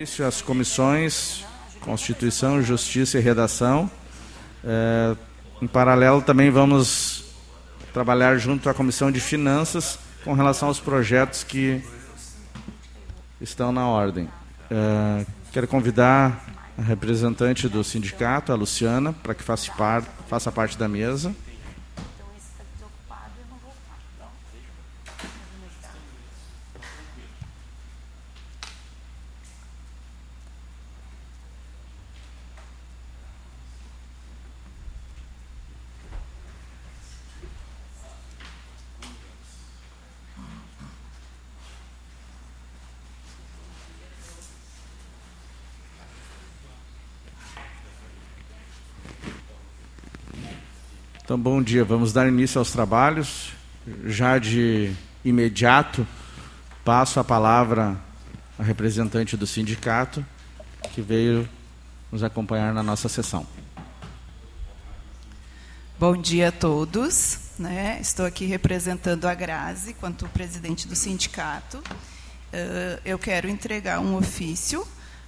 As comissões Constituição, Justiça e Redação. É, em paralelo, também vamos trabalhar junto à Comissão de Finanças com relação aos projetos que estão na ordem. É, quero convidar a representante do sindicato, a Luciana, para que faça, par, faça parte da mesa. Então, bom dia. Vamos dar início aos trabalhos. Já de imediato, passo a palavra à representante do sindicato, que veio nos acompanhar na nossa sessão. Bom dia a todos. Né? Estou aqui representando a Grazi, quanto presidente do sindicato. Uh, eu quero entregar um ofício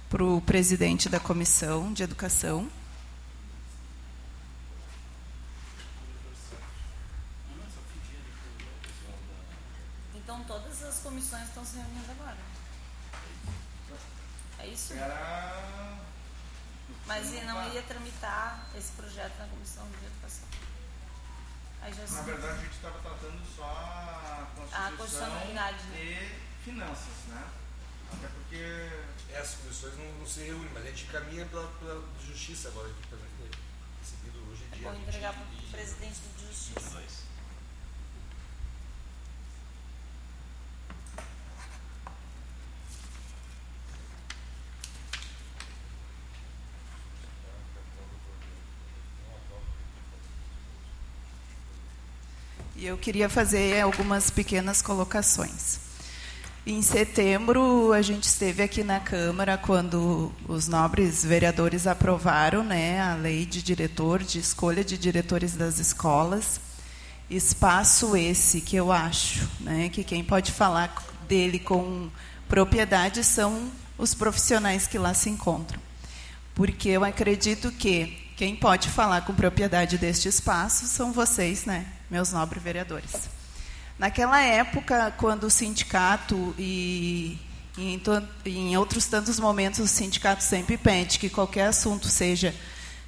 para o presidente da comissão de educação, Mas não ia tramitar esse projeto na Comissão de Educação. na verdade, a gente estava tratando só a Constituição a constitucionalidade, né? e finanças, né? Até porque... Essas comissões não, não se reúnem, mas a gente caminha pela, pela Justiça agora aqui também. Recebido hoje é dia. Vou entregar para o presidente de Justiça. E eu queria fazer algumas pequenas colocações. Em setembro, a gente esteve aqui na Câmara quando os nobres vereadores aprovaram né, a lei de diretor, de escolha de diretores das escolas. Espaço esse que eu acho né, que quem pode falar dele com propriedade são os profissionais que lá se encontram. Porque eu acredito que quem pode falar com propriedade deste espaço são vocês, né, meus nobres vereadores. Naquela época, quando o sindicato e em, em outros tantos momentos o sindicato sempre pede que qualquer assunto seja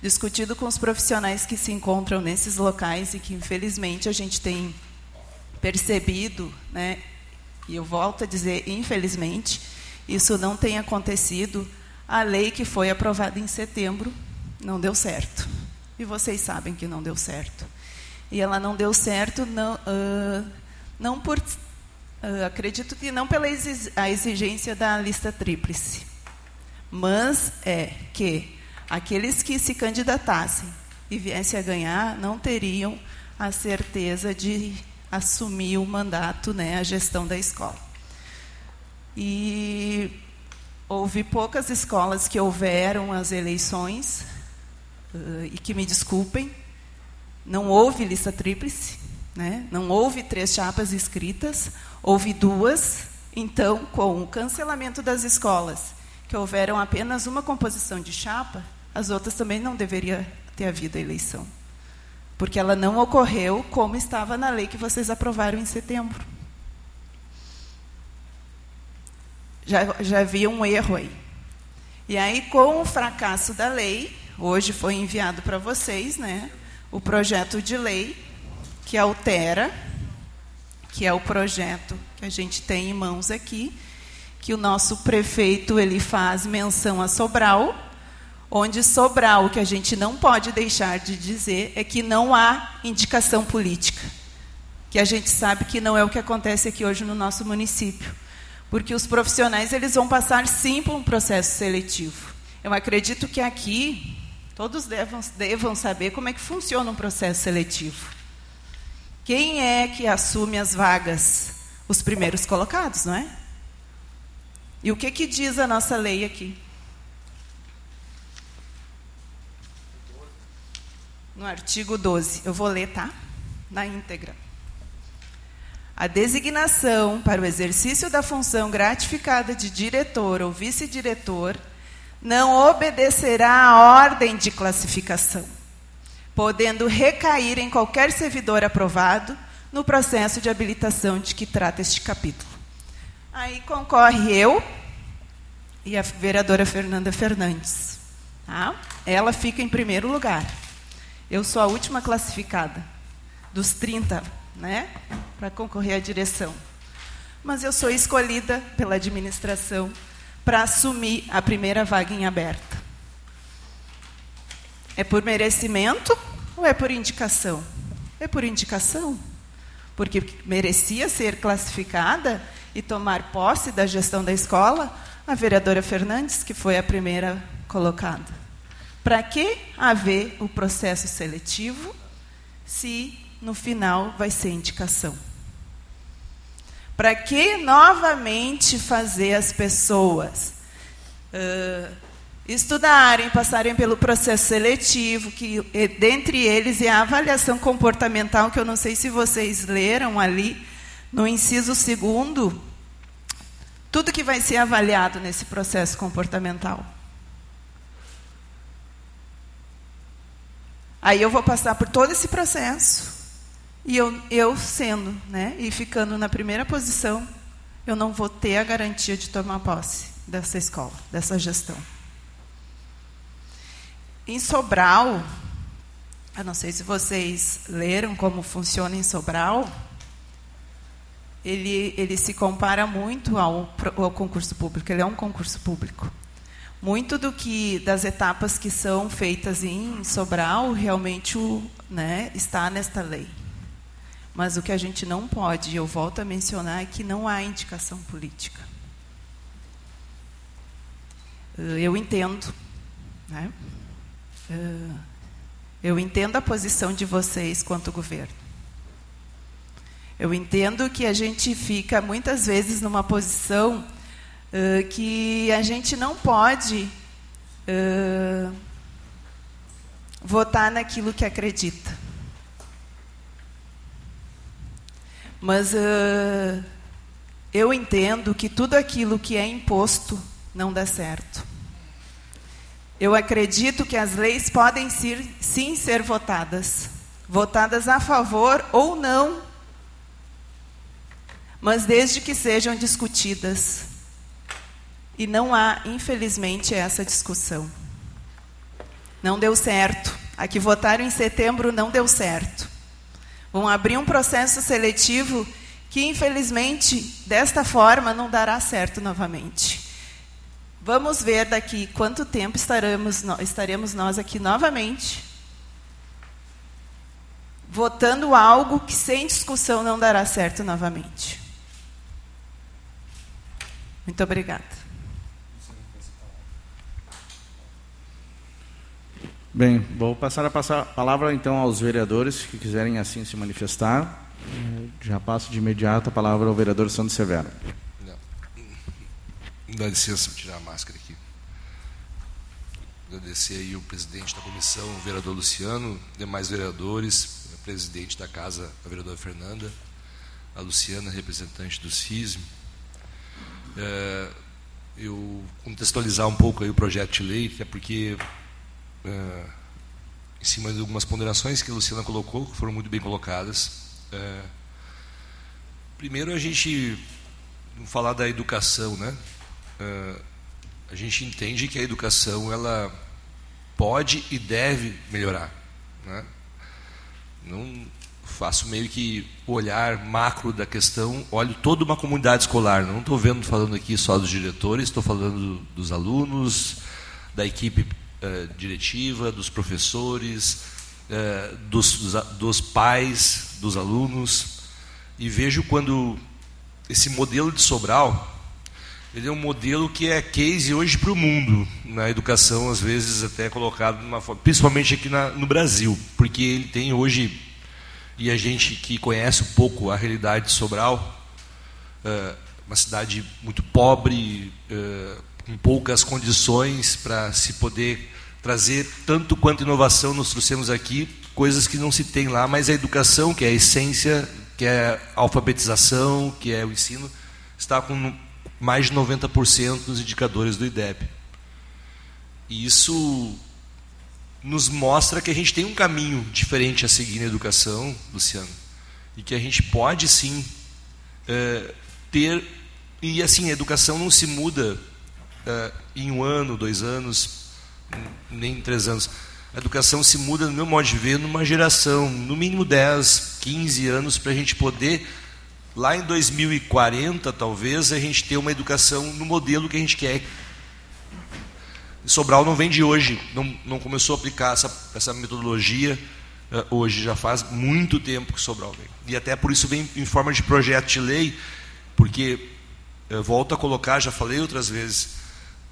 discutido com os profissionais que se encontram nesses locais e que infelizmente a gente tem percebido, né, e eu volto a dizer infelizmente, isso não tem acontecido. A lei que foi aprovada em setembro não deu certo. E vocês sabem que não deu certo. E ela não deu certo não, uh, não por. Uh, acredito que não pela exigência da lista tríplice, mas é que aqueles que se candidatassem e viessem a ganhar não teriam a certeza de assumir o mandato, né, a gestão da escola. E houve poucas escolas que houveram as eleições, uh, e que me desculpem, não houve lista tríplice, né? não houve três chapas escritas, houve duas. Então, com o cancelamento das escolas, que houveram apenas uma composição de chapa, as outras também não deveria ter havido a eleição. Porque ela não ocorreu como estava na lei que vocês aprovaram em setembro. Já, já havia um erro aí. E aí, com o fracasso da lei, hoje foi enviado para vocês, né? o projeto de lei que altera, que é o projeto que a gente tem em mãos aqui, que o nosso prefeito ele faz menção a Sobral, onde Sobral, o que a gente não pode deixar de dizer é que não há indicação política, que a gente sabe que não é o que acontece aqui hoje no nosso município, porque os profissionais eles vão passar sim por um processo seletivo. Eu acredito que aqui Todos devam, devam saber como é que funciona um processo seletivo. Quem é que assume as vagas? Os primeiros colocados, não é? E o que, que diz a nossa lei aqui? No artigo 12. Eu vou ler, tá? Na íntegra. a designação para o exercício da função gratificada de diretor ou vice-diretor não obedecerá à ordem de classificação, podendo recair em qualquer servidor aprovado no processo de habilitação de que trata este capítulo. Aí concorre eu e a vereadora Fernanda Fernandes. Tá? Ela fica em primeiro lugar. Eu sou a última classificada dos 30, né, para concorrer à direção. Mas eu sou escolhida pela administração para assumir a primeira vaga em aberta. É por merecimento ou é por indicação? É por indicação. Porque merecia ser classificada e tomar posse da gestão da escola a vereadora Fernandes, que foi a primeira colocada. Para que haver o processo seletivo se no final vai ser indicação? Para que novamente fazer as pessoas? Uh, estudarem, passarem pelo processo seletivo, que dentre eles é a avaliação comportamental, que eu não sei se vocês leram ali no inciso segundo, tudo que vai ser avaliado nesse processo comportamental. Aí eu vou passar por todo esse processo e eu, eu sendo, né, e ficando na primeira posição, eu não vou ter a garantia de tomar posse dessa escola, dessa gestão. Em Sobral, eu não sei se vocês leram como funciona em Sobral, ele, ele se compara muito ao, ao concurso público, ele é um concurso público. Muito do que das etapas que são feitas em Sobral realmente o, né, está nesta lei. Mas o que a gente não pode, e eu volto a mencionar, é que não há indicação política. Eh, eu entendo. Né? Eh, eu entendo a posição de vocês quanto governo. Eu entendo que a gente fica muitas vezes numa posição uh, que a gente não pode uh, votar naquilo que acredita. Mas uh, eu entendo que tudo aquilo que é imposto não dá certo. Eu acredito que as leis podem ser, sim ser votadas, votadas a favor ou não, mas desde que sejam discutidas. E não há, infelizmente, essa discussão. Não deu certo. A que votaram em setembro não deu certo. Vão abrir um processo seletivo que, infelizmente, desta forma, não dará certo novamente. Vamos ver daqui quanto tempo estaremos, estaremos nós aqui novamente, votando algo que, sem discussão, não dará certo novamente. Muito obrigada. Bem, vou passar a passar a palavra então aos vereadores que quiserem assim se manifestar. Já passo de imediato a palavra ao vereador Santos Severo. Não. Dá licença para tirar a máscara aqui. Agradecer aí o presidente da comissão, o vereador Luciano, demais vereadores, o presidente da casa, a vereadora Fernanda, a Luciana, representante do CISM. É, eu contextualizar um pouco aí o projeto de lei, que é porque é, em cima de algumas ponderações que a Luciana colocou, que foram muito bem colocadas. É, primeiro, a gente falar da educação, né? É, a gente entende que a educação ela pode e deve melhorar, né? Não faço meio que olhar macro da questão, olho toda uma comunidade escolar. Não estou vendo falando aqui só dos diretores, estou falando dos alunos, da equipe eh, diretiva, dos professores, eh, dos, dos pais, dos alunos, e vejo quando esse modelo de Sobral, ele é um modelo que é case hoje para o mundo, na educação, às vezes até colocado de uma forma, principalmente aqui na, no Brasil, porque ele tem hoje, e a gente que conhece um pouco a realidade de Sobral, uh, uma cidade muito pobre, com poucas condições para se poder trazer tanto quanto inovação nós trouxemos aqui, coisas que não se tem lá, mas a educação, que é a essência, que é a alfabetização, que é o ensino, está com mais de 90% dos indicadores do IDEB. E isso nos mostra que a gente tem um caminho diferente a seguir na educação, Luciano, e que a gente pode sim é, ter. E assim, a educação não se muda é, em um ano, dois anos, nem em três anos. A educação se muda, no meu modo de ver, numa geração, no mínimo 10, 15 anos, para a gente poder, lá em 2040, talvez, a gente ter uma educação no modelo que a gente quer Sobral não vem de hoje, não, não começou a aplicar essa, essa metodologia uh, hoje, já faz muito tempo que Sobral vem. E até por isso vem em forma de projeto de lei, porque, uh, volto a colocar, já falei outras vezes,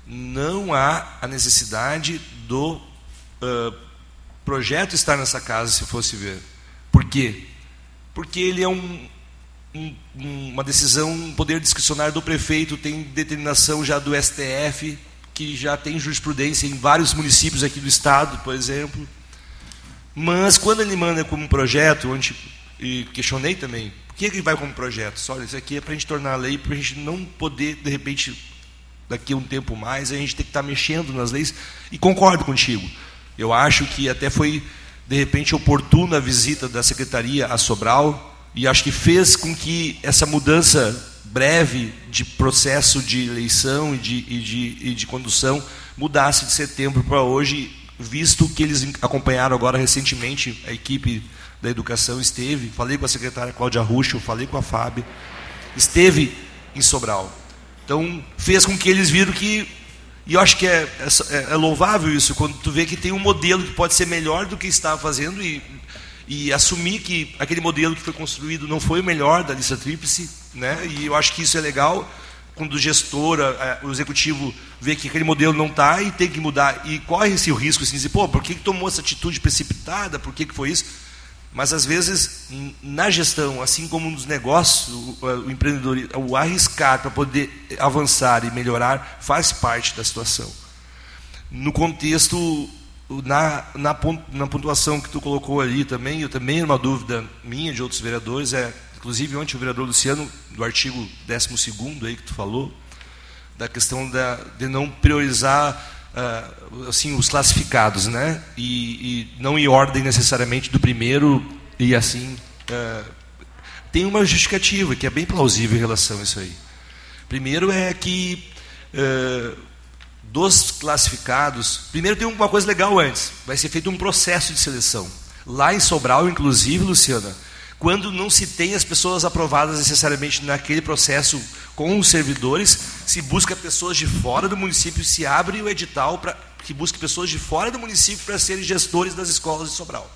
não há a necessidade do uh, projeto estar nessa casa, se fosse ver. Por quê? Porque ele é um, um, uma decisão, um poder discricionário do prefeito, tem determinação já do STF, que já tem jurisprudência em vários municípios aqui do estado, por exemplo. Mas quando ele manda como projeto, onde e questionei também, por que ele vai como projeto? Só, isso aqui é para a gente tornar a lei, para a gente não poder, de repente, daqui a um tempo mais, a gente ter que estar tá mexendo nas leis. E concordo contigo. Eu acho que até foi, de repente, oportuna a visita da secretaria a Sobral, e acho que fez com que essa mudança breve de processo de eleição e de, e de, e de condução mudasse de setembro para hoje, visto que eles acompanharam agora recentemente, a equipe da educação esteve, falei com a secretária Cláudia Ruxo, falei com a Fábio, esteve em Sobral. Então, fez com que eles viram que, e eu acho que é, é, é louvável isso, quando tu vê que tem um modelo que pode ser melhor do que está fazendo e e assumir que aquele modelo que foi construído não foi o melhor da lista tríplice, né? E eu acho que isso é legal quando o gestor, o executivo vê que aquele modelo não está e tem que mudar e corre esse risco assim, dizer, pô, por que, que tomou essa atitude precipitada? Por que, que foi isso? Mas às vezes na gestão, assim como nos negócios, o, o empreendedor, o arriscar para poder avançar e melhorar faz parte da situação. No contexto na, na, na pontuação que tu colocou ali também, eu também uma dúvida minha de outros vereadores, é, inclusive ontem o vereador Luciano, do artigo 12 aí que tu falou, da questão da, de não priorizar uh, assim, os classificados, né? E, e, não em ordem necessariamente do primeiro e assim. Uh, tem uma justificativa que é bem plausível em relação a isso aí. Primeiro é que uh, dos classificados, primeiro tem uma coisa legal antes, vai ser feito um processo de seleção. Lá em Sobral, inclusive, Luciana, quando não se tem as pessoas aprovadas necessariamente naquele processo com os servidores, se busca pessoas de fora do município, se abre o edital para que busque pessoas de fora do município para serem gestores das escolas de Sobral.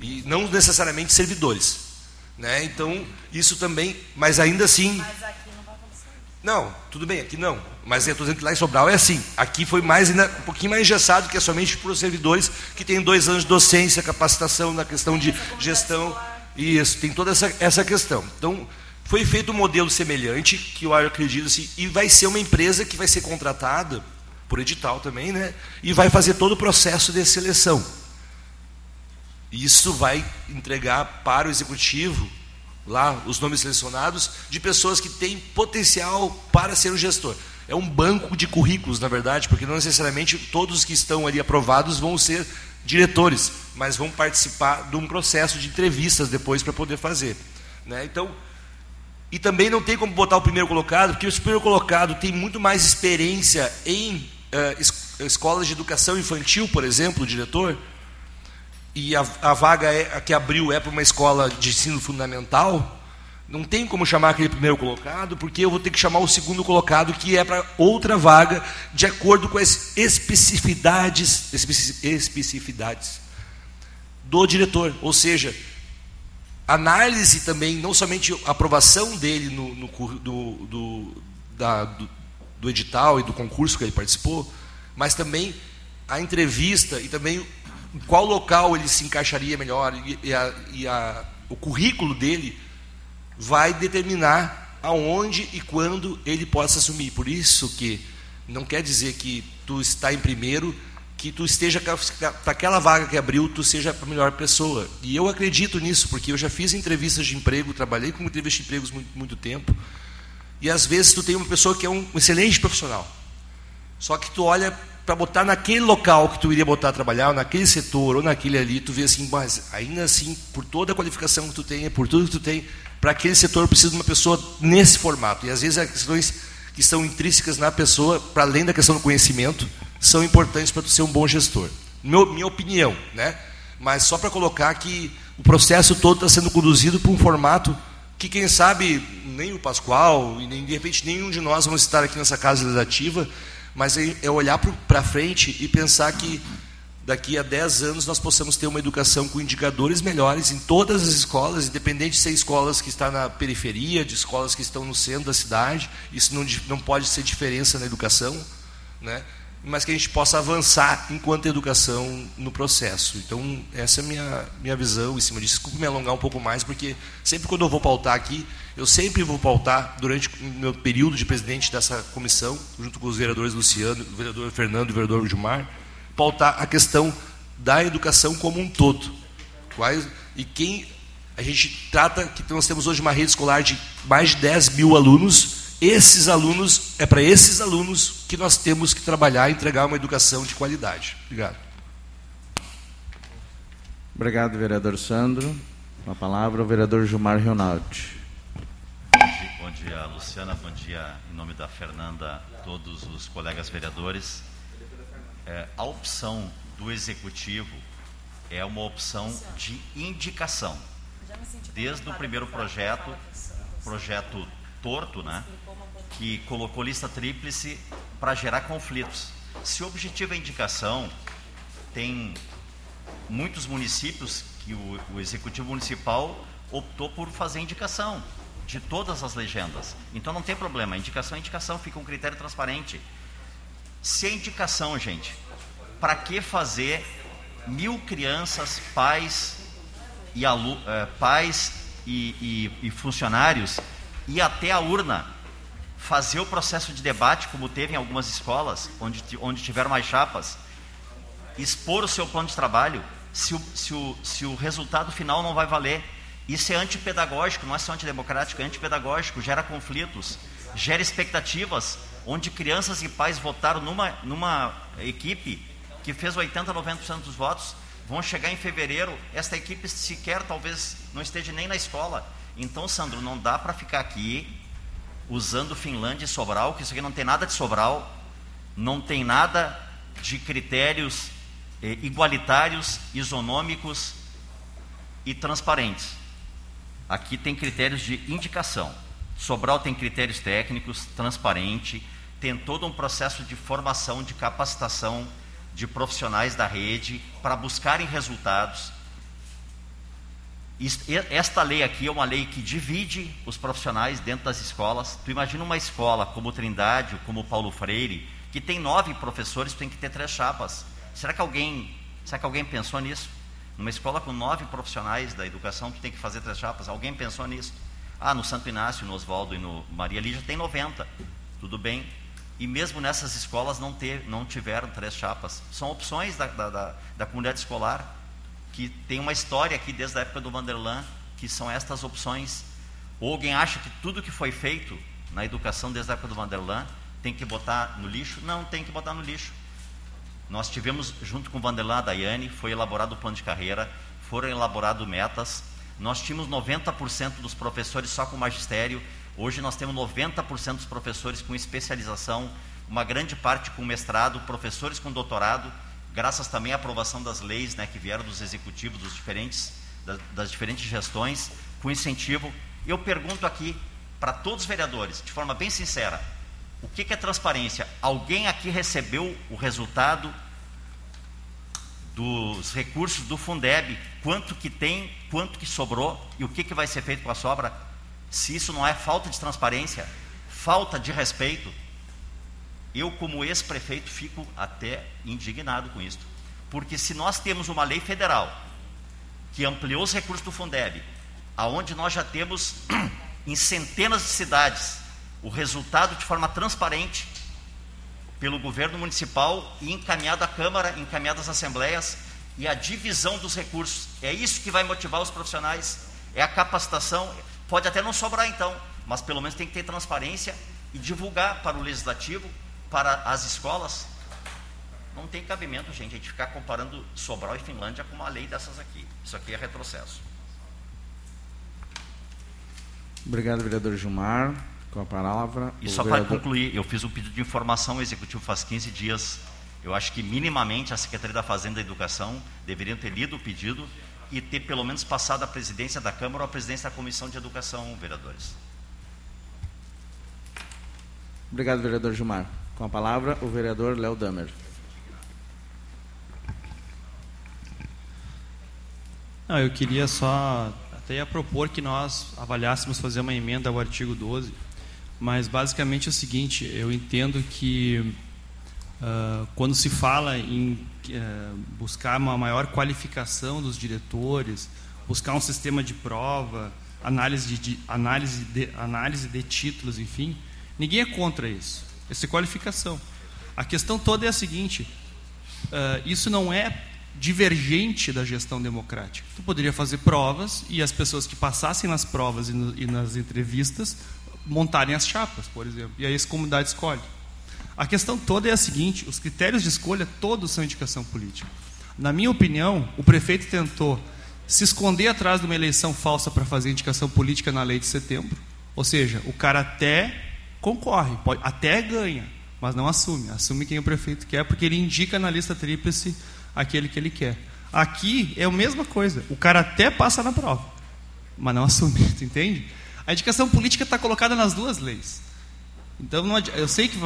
E não necessariamente servidores. Né? Então, isso também, mas ainda assim. Mas aqui não, tudo bem, aqui não. Mas eu estou dizendo que lá em Sobral é assim. Aqui foi mais ainda, um pouquinho mais engessado, que é somente para os servidores que têm dois anos de docência, capacitação na questão de gestão. Isso, tem toda essa, essa questão. Então, foi feito um modelo semelhante, que eu acredito assim, e vai ser uma empresa que vai ser contratada, por edital também, né? E vai fazer todo o processo de seleção. Isso vai entregar para o executivo lá os nomes selecionados de pessoas que têm potencial para ser um gestor. É um banco de currículos, na verdade, porque não necessariamente todos que estão ali aprovados vão ser diretores, mas vão participar de um processo de entrevistas depois para poder fazer. Né? Então, e também não tem como botar o primeiro colocado, porque o primeiro colocado tem muito mais experiência em uh, es escolas de educação infantil, por exemplo, o diretor, e a, a vaga é, a que abriu é para uma escola de ensino fundamental, não tem como chamar aquele primeiro colocado, porque eu vou ter que chamar o segundo colocado, que é para outra vaga, de acordo com as especificidades, especificidades do diretor. Ou seja, análise também, não somente a aprovação dele no, no do, do, da, do, do edital e do concurso que ele participou, mas também a entrevista e também qual local ele se encaixaria melhor e, e, a, e a, o currículo dele vai determinar aonde e quando ele possa assumir. Por isso que não quer dizer que tu está em primeiro que tu esteja para aquela vaga que abriu, tu seja a melhor pessoa. E eu acredito nisso, porque eu já fiz entrevistas de emprego, trabalhei com entrevistas de empregos muito, muito tempo. E às vezes tu tem uma pessoa que é um excelente profissional. Só que tu olha para botar naquele local que tu iria botar a trabalhar, naquele setor ou naquele ali, tu vê assim, mas ainda assim, por toda a qualificação que tu tem, por tudo que tu tem, para aquele setor precisa de uma pessoa nesse formato. E às vezes as questões que são intrínsecas na pessoa, para além da questão do conhecimento, são importantes para tu ser um bom gestor. Meu, minha opinião, né? Mas só para colocar que o processo todo está sendo conduzido por um formato que, quem sabe, nem o Pascoal e nem de repente nenhum de nós vamos estar aqui nessa casa legislativa, mas é, é olhar para frente e pensar que daqui a 10 anos nós possamos ter uma educação com indicadores melhores em todas as escolas, independente de ser escolas que estão na periferia, de escolas que estão no centro da cidade, isso não, não pode ser diferença na educação, né? Mas que a gente possa avançar enquanto educação no processo. Então, essa é a minha, minha visão em cima disso. Desculpe me alongar um pouco mais, porque sempre quando eu vou pautar aqui, eu sempre vou pautar, durante o meu período de presidente dessa comissão, junto com os vereadores Luciano, o vereador Fernando e o vereador Gilmar, pautar a questão da educação como um todo. Quais, e quem a gente trata, que nós temos hoje uma rede escolar de mais de 10 mil alunos, esses alunos, é para esses alunos que nós temos que trabalhar e entregar uma educação de qualidade. Obrigado. Obrigado, vereador Sandro. A palavra o vereador Gilmar Ronaldi. Bom dia, Luciana. Bom dia, em nome da Fernanda, todos os colegas vereadores. É, a opção do executivo é uma opção de indicação. Desde o primeiro projeto, projeto torto, né? que colocou lista tríplice para gerar conflitos. Se o objetivo é indicação, tem muitos municípios que o, o executivo municipal optou por fazer indicação de todas as legendas. Então não tem problema, indicação é indicação, fica um critério transparente. Se é indicação, gente, para que fazer mil crianças, pais e, alu, eh, pais e, e, e funcionários ir até a urna fazer o processo de debate, como teve em algumas escolas, onde, onde tiveram mais chapas, expor o seu plano de trabalho, se o, se, o, se o resultado final não vai valer. Isso é antipedagógico, não é só antidemocrático, é antipedagógico, gera conflitos, gera expectativas, onde crianças e pais votaram numa, numa equipe que fez 80, 90% dos votos, vão chegar em fevereiro, esta equipe sequer talvez não esteja nem na escola. Então, Sandro, não dá para ficar aqui usando Finlândia e Sobral, que isso aqui não tem nada de Sobral, não tem nada de critérios eh, igualitários, isonômicos e transparentes. Aqui tem critérios de indicação. Sobral tem critérios técnicos, transparente, tem todo um processo de formação, de capacitação de profissionais da rede para buscarem resultados esta lei aqui é uma lei que divide os profissionais dentro das escolas. Tu imagina uma escola como Trindade, como Paulo Freire, que tem nove professores, tem que ter três chapas. Será que alguém, será que alguém pensou nisso? Numa escola com nove profissionais da educação, tu tem que fazer três chapas. Alguém pensou nisso? Ah, no Santo Inácio, no Oswaldo e no Maria Lígia tem 90. Tudo bem. E mesmo nessas escolas não, ter, não tiveram três chapas. São opções da, da, da, da comunidade escolar que tem uma história aqui desde a época do Vanderlan, que são estas opções. Ou alguém acha que tudo que foi feito na educação desde a época do Vanderlan tem que botar no lixo? Não, tem que botar no lixo. Nós tivemos, junto com o Vanderlan a Daiane, foi elaborado o plano de carreira, foram elaborados metas. Nós tínhamos 90% dos professores só com magistério, hoje nós temos 90% dos professores com especialização, uma grande parte com mestrado, professores com doutorado graças também à aprovação das leis né, que vieram dos executivos dos diferentes, das, das diferentes gestões, com incentivo. Eu pergunto aqui para todos os vereadores, de forma bem sincera, o que, que é transparência? Alguém aqui recebeu o resultado dos recursos do Fundeb, quanto que tem, quanto que sobrou e o que, que vai ser feito com a sobra? Se isso não é falta de transparência, falta de respeito, eu, como ex-prefeito, fico até indignado com isso. Porque se nós temos uma lei federal que ampliou os recursos do Fundeb, aonde nós já temos em centenas de cidades o resultado de forma transparente, pelo governo municipal e encaminhado à Câmara, encaminhado às assembleias e a divisão dos recursos. É isso que vai motivar os profissionais, é a capacitação. Pode até não sobrar então, mas pelo menos tem que ter transparência e divulgar para o legislativo, para as escolas. Não tem cabimento, gente, a gente ficar comparando Sobral e Finlândia com uma lei dessas aqui. Isso aqui é retrocesso. Obrigado, vereador Gilmar. Com a palavra. E só vereador... para concluir, eu fiz um pedido de informação ao executivo faz 15 dias. Eu acho que minimamente a Secretaria da Fazenda e da Educação deveriam ter lido o pedido e ter pelo menos passado a presidência da Câmara ou a presidência da Comissão de Educação, vereadores. Obrigado, vereador Gilmar. Com a palavra, o vereador Léo Damer. Não, eu queria só até ia propor que nós avaliássemos fazer uma emenda ao artigo 12, mas basicamente é o seguinte, eu entendo que uh, quando se fala em uh, buscar uma maior qualificação dos diretores, buscar um sistema de prova, análise de, análise de, análise de títulos, enfim, ninguém é contra isso. Essa qualificação. A questão toda é a seguinte: uh, isso não é divergente da gestão democrática. Tu poderia fazer provas e as pessoas que passassem nas provas e, no, e nas entrevistas montarem as chapas, por exemplo, e aí a comunidade escolhe. A questão toda é a seguinte: os critérios de escolha todos são indicação política. Na minha opinião, o prefeito tentou se esconder atrás de uma eleição falsa para fazer indicação política na lei de setembro. Ou seja, o cara até concorre, pode, até ganha, mas não assume. Assume quem o prefeito quer, porque ele indica na lista tríplice aquele que ele quer. Aqui é a mesma coisa. O cara até passa na prova, mas não assume, entende? A indicação política está colocada nas duas leis. Então, não, eu sei que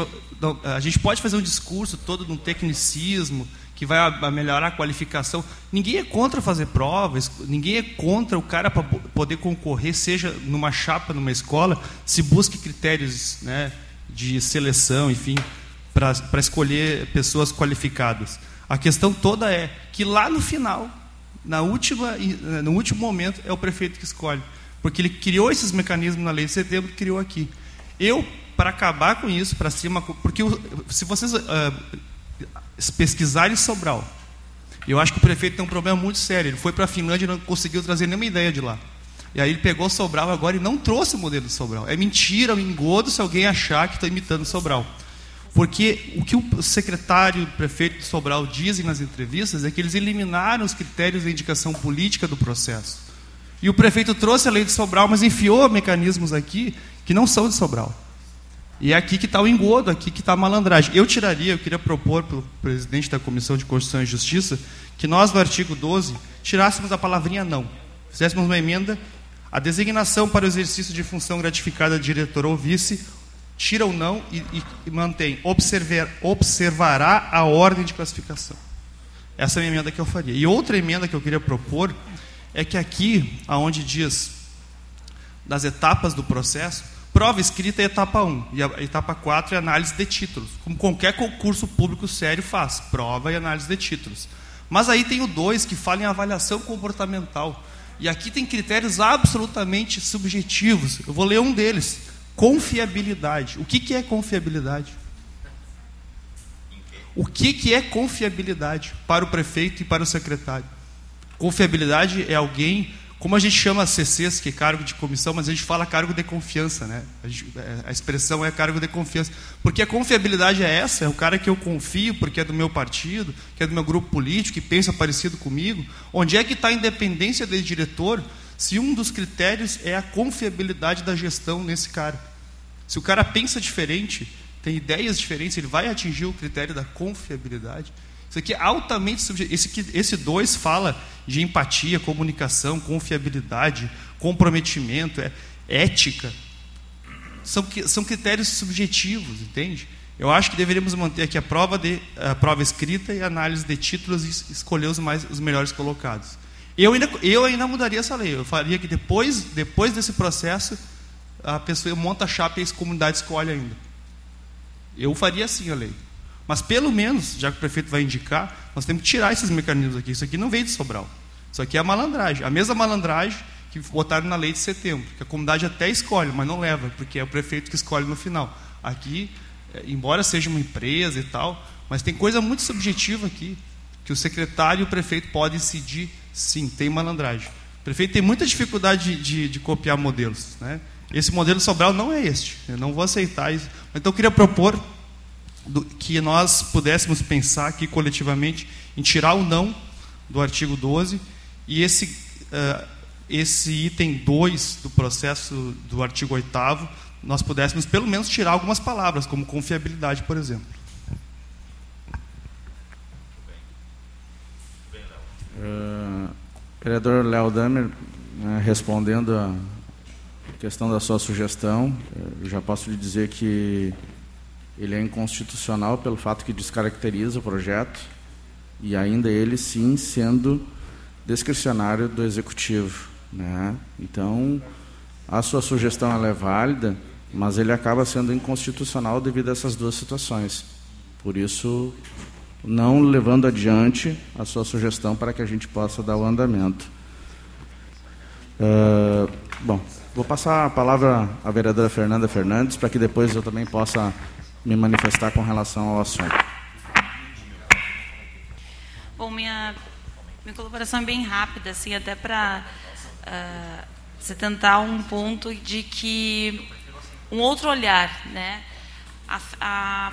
a gente pode fazer um discurso todo de um tecnicismo que vai melhorar a qualificação. Ninguém é contra fazer provas, ninguém é contra o cara para poder concorrer, seja numa chapa, numa escola, se busque critérios né, de seleção, enfim, para escolher pessoas qualificadas. A questão toda é que lá no final, na última, no último momento, é o prefeito que escolhe. Porque ele criou esses mecanismos na lei de setembro criou aqui. Eu, para acabar com isso, para cima. Porque se vocês uh, pesquisarem Sobral, eu acho que o prefeito tem um problema muito sério. Ele foi para a Finlândia e não conseguiu trazer nenhuma ideia de lá. E aí ele pegou Sobral agora e não trouxe o modelo de Sobral. É mentira, é um engodo se alguém achar que está imitando Sobral. Porque o que o secretário e o prefeito de Sobral dizem nas entrevistas é que eles eliminaram os critérios de indicação política do processo. E o prefeito trouxe a lei de Sobral, mas enfiou mecanismos aqui que não são de Sobral. E é aqui que está o engodo, aqui que está a malandragem. Eu tiraria, eu queria propor para o presidente da Comissão de Constituição e Justiça que nós, no artigo 12, tirássemos a palavrinha não. Fizéssemos uma emenda, a designação para o exercício de função gratificada de diretor ou vice tira ou não e, e, e mantém, observer, observará a ordem de classificação. Essa é a emenda que eu faria. E outra emenda que eu queria propor é que aqui, aonde diz das etapas do processo, prova escrita é etapa 1 e a etapa 4 é análise de títulos, como qualquer concurso público sério faz, prova e análise de títulos. Mas aí tem o 2 que fala em avaliação comportamental. E aqui tem critérios absolutamente subjetivos. Eu vou ler um deles Confiabilidade. O que, que é confiabilidade? O que, que é confiabilidade para o prefeito e para o secretário? Confiabilidade é alguém, como a gente chama CCs, que é cargo de comissão, mas a gente fala cargo de confiança, né? A, gente, é, a expressão é cargo de confiança. Porque a confiabilidade é essa, é o cara que eu confio, porque é do meu partido, que é do meu grupo político, que pensa parecido comigo. Onde é que está a independência desse diretor se um dos critérios é a confiabilidade da gestão nesse cara. Se o cara pensa diferente, tem ideias diferentes, ele vai atingir o critério da confiabilidade. Isso aqui é altamente subjetivo. Esse, esse dois fala de empatia, comunicação, confiabilidade, comprometimento, é, ética. São, são critérios subjetivos, entende? Eu acho que deveríamos manter aqui a prova, de, a prova escrita e análise de títulos e escolher os, mais, os melhores colocados. Eu ainda, eu ainda mudaria essa lei. Eu faria que depois, depois desse processo, a pessoa monta a chapa e a comunidade escolhe ainda. Eu faria assim a lei. Mas pelo menos, já que o prefeito vai indicar, nós temos que tirar esses mecanismos aqui. Isso aqui não veio de Sobral. Isso aqui é a malandragem. A mesma malandragem que botaram na lei de setembro, que a comunidade até escolhe, mas não leva, porque é o prefeito que escolhe no final. Aqui é, embora seja uma empresa e tal, mas tem coisa muito subjetiva aqui, que o secretário e o prefeito podem decidir, sim, tem malandragem. O prefeito tem muita dificuldade de, de, de copiar modelos. Né? Esse modelo Sobral não é este, eu não vou aceitar isso. Então eu queria propor do, que nós pudéssemos pensar aqui coletivamente em tirar o não do artigo 12 e esse, uh, esse item 2 do processo do artigo 8 nós pudéssemos pelo menos tirar algumas palavras, como confiabilidade, por exemplo. Uh, vereador Léo Damer, né, respondendo a questão da sua sugestão, eu já posso lhe dizer que ele é inconstitucional pelo fato que descaracteriza o projeto e ainda ele sim sendo discricionário do executivo, né? Então, a sua sugestão é válida, mas ele acaba sendo inconstitucional devido a essas duas situações. Por isso, não levando adiante a sua sugestão para que a gente possa dar o andamento. Uh, bom, vou passar a palavra à vereadora Fernanda Fernandes para que depois eu também possa me manifestar com relação ao assunto. Bom, minha, minha colaboração é bem rápida, assim, até para uh, ah, você tentar um ponto de que um outro olhar, né? A, a,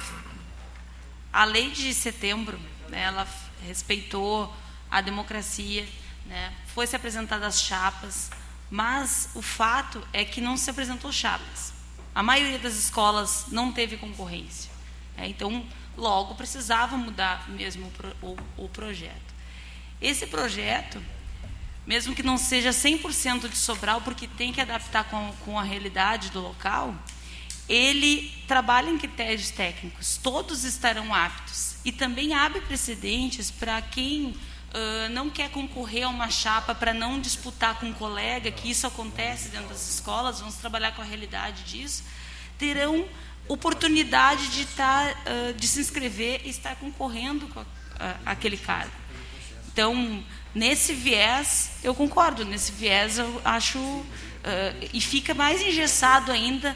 a lei de setembro, né, ela respeitou a democracia, né? Foi se apresentadas as chapas, mas o fato é que não se apresentou chapas. A maioria das escolas não teve concorrência. É, então, logo precisava mudar mesmo o, o, o projeto. Esse projeto, mesmo que não seja 100% de Sobral, porque tem que adaptar com, com a realidade do local, ele trabalha em critérios técnicos, todos estarão aptos. E também abre precedentes para quem uh, não quer concorrer a uma chapa para não disputar com um colega, que isso acontece dentro das escolas, vamos trabalhar com a realidade disso, terão oportunidade de, estar, uh, de se inscrever e estar concorrendo com a, aquele cargo. Então, nesse viés, eu concordo, nesse viés eu acho. Uh, e fica mais engessado ainda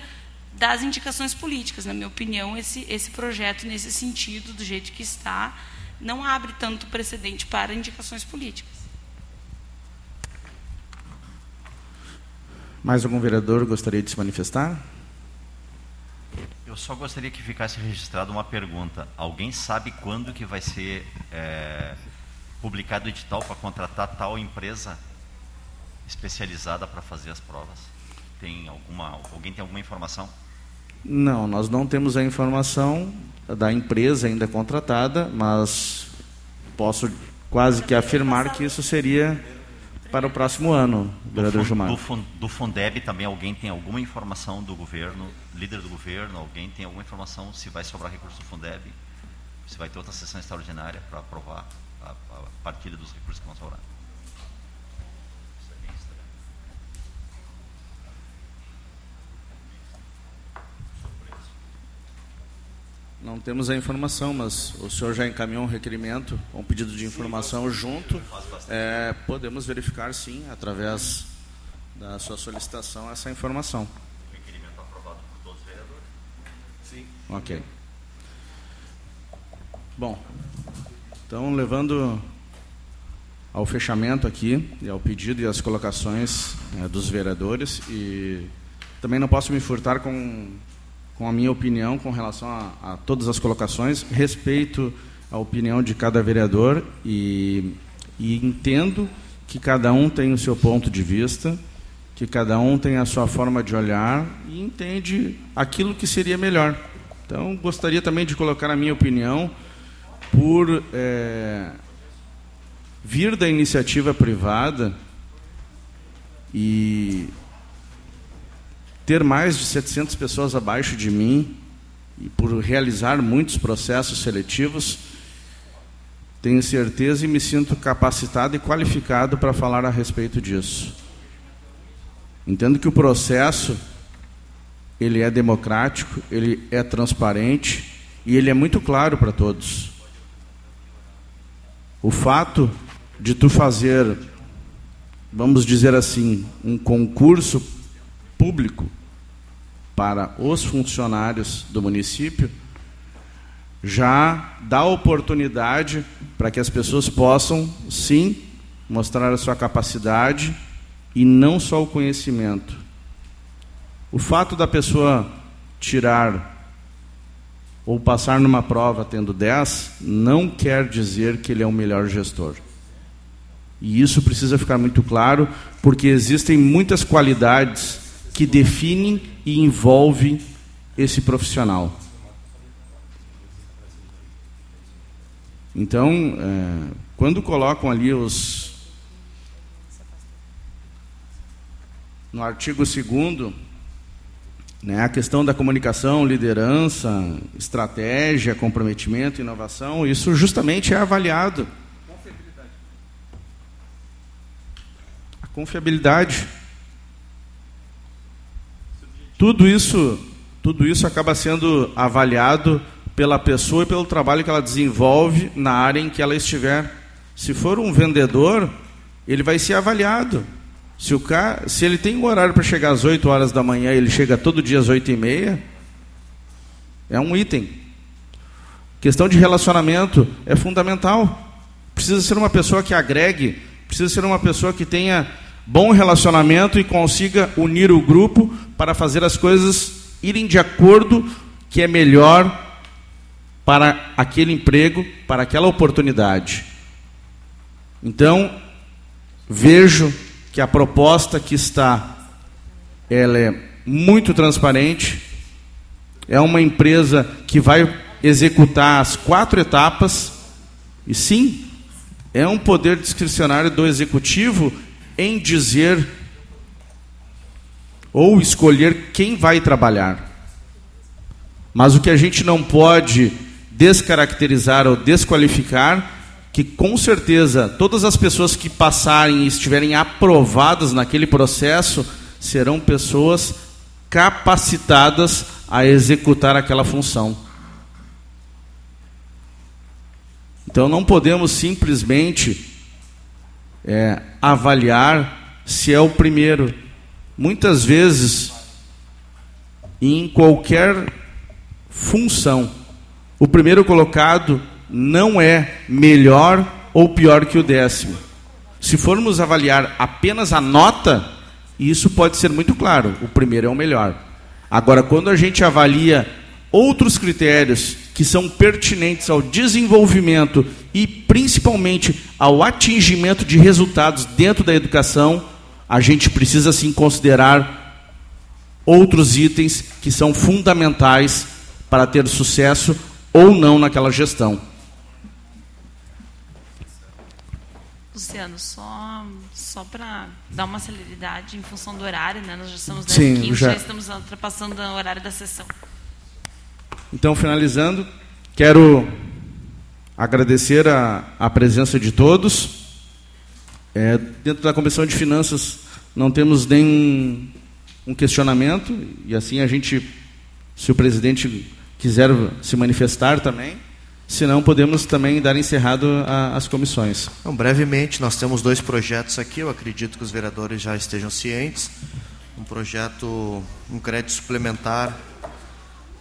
das indicações políticas. Na minha opinião, esse, esse projeto, nesse sentido, do jeito que está, não abre tanto precedente para indicações políticas. Mais algum vereador gostaria de se manifestar? Eu só gostaria que ficasse registrado uma pergunta. Alguém sabe quando que vai ser é, publicado o edital para contratar tal empresa especializada para fazer as provas? Tem alguma, alguém tem alguma informação? Não, nós não temos a informação da empresa ainda contratada, mas posso quase que afirmar que isso seria para o próximo ano, vereador Gilmar. Do, do Fundeb também alguém tem alguma informação do governo, líder do governo, alguém tem alguma informação se vai sobrar recurso do Fundeb, se vai ter outra sessão extraordinária para aprovar a, a partilha dos recursos que vão sobrar? Não temos a informação, mas o senhor já encaminhou um requerimento, um pedido de informação junto. É, podemos verificar, sim, através da sua solicitação, essa informação. Requerimento aprovado por todos os vereadores? Sim. Ok. Bom, então, levando ao fechamento aqui, e ao pedido e às colocações é, dos vereadores, e também não posso me furtar com com a minha opinião com relação a, a todas as colocações, respeito a opinião de cada vereador e, e entendo que cada um tem o seu ponto de vista, que cada um tem a sua forma de olhar e entende aquilo que seria melhor. Então, gostaria também de colocar a minha opinião por é, vir da iniciativa privada e ter mais de 700 pessoas abaixo de mim e por realizar muitos processos seletivos, tenho certeza e me sinto capacitado e qualificado para falar a respeito disso. Entendo que o processo ele é democrático, ele é transparente e ele é muito claro para todos. O fato de tu fazer, vamos dizer assim, um concurso público para os funcionários do município já dá oportunidade para que as pessoas possam, sim, mostrar a sua capacidade e não só o conhecimento. O fato da pessoa tirar ou passar numa prova tendo 10 não quer dizer que ele é o melhor gestor. E isso precisa ficar muito claro, porque existem muitas qualidades que definem e envolvem esse profissional. Então, é, quando colocam ali os. No artigo 2 né, a questão da comunicação, liderança, estratégia, comprometimento, inovação, isso justamente é avaliado. Confiabilidade. A confiabilidade. Tudo isso, tudo isso acaba sendo avaliado pela pessoa e pelo trabalho que ela desenvolve na área em que ela estiver. Se for um vendedor, ele vai ser avaliado. Se, o se ele tem um horário para chegar às 8 horas da manhã ele chega todo dia às 8 e meia, é um item. Questão de relacionamento é fundamental. Precisa ser uma pessoa que agregue, precisa ser uma pessoa que tenha bom relacionamento e consiga unir o grupo para fazer as coisas irem de acordo que é melhor para aquele emprego, para aquela oportunidade. Então, vejo que a proposta que está ela é muito transparente. É uma empresa que vai executar as quatro etapas. E sim, é um poder discricionário do executivo em dizer ou escolher quem vai trabalhar. Mas o que a gente não pode descaracterizar ou desqualificar, que com certeza todas as pessoas que passarem e estiverem aprovadas naquele processo serão pessoas capacitadas a executar aquela função. Então não podemos simplesmente é, avaliar se é o primeiro. Muitas vezes, em qualquer função, o primeiro colocado não é melhor ou pior que o décimo. Se formos avaliar apenas a nota, isso pode ser muito claro: o primeiro é o melhor. Agora, quando a gente avalia outros critérios que são pertinentes ao desenvolvimento e principalmente ao atingimento de resultados dentro da educação, a gente precisa sim considerar outros itens que são fundamentais para ter sucesso ou não naquela gestão. Luciano, só, só para dar uma celeridade em função do horário, né? Nós já estamos 10 Sim, 15, já... já estamos ultrapassando o horário da sessão. Então, finalizando, quero agradecer a, a presença de todos. É, dentro da Comissão de Finanças não temos nenhum um questionamento, e assim a gente, se o presidente quiser se manifestar também. Se não, podemos também dar encerrado a, as comissões. Então, brevemente, nós temos dois projetos aqui, eu acredito que os vereadores já estejam cientes. Um projeto, um crédito suplementar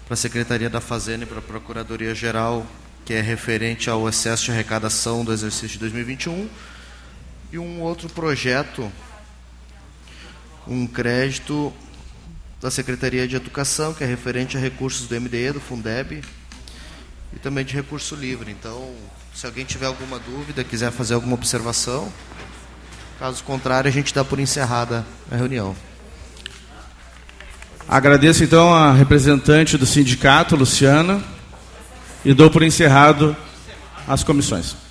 para a Secretaria da Fazenda e para a Procuradoria Geral, que é referente ao excesso de arrecadação do exercício de 2021. E um outro projeto, um crédito da Secretaria de Educação, que é referente a recursos do MDE, do Fundeb, e também de recurso livre. Então, se alguém tiver alguma dúvida, quiser fazer alguma observação, caso contrário, a gente dá por encerrada a reunião. Agradeço então a representante do sindicato, Luciana, e dou por encerrado as comissões.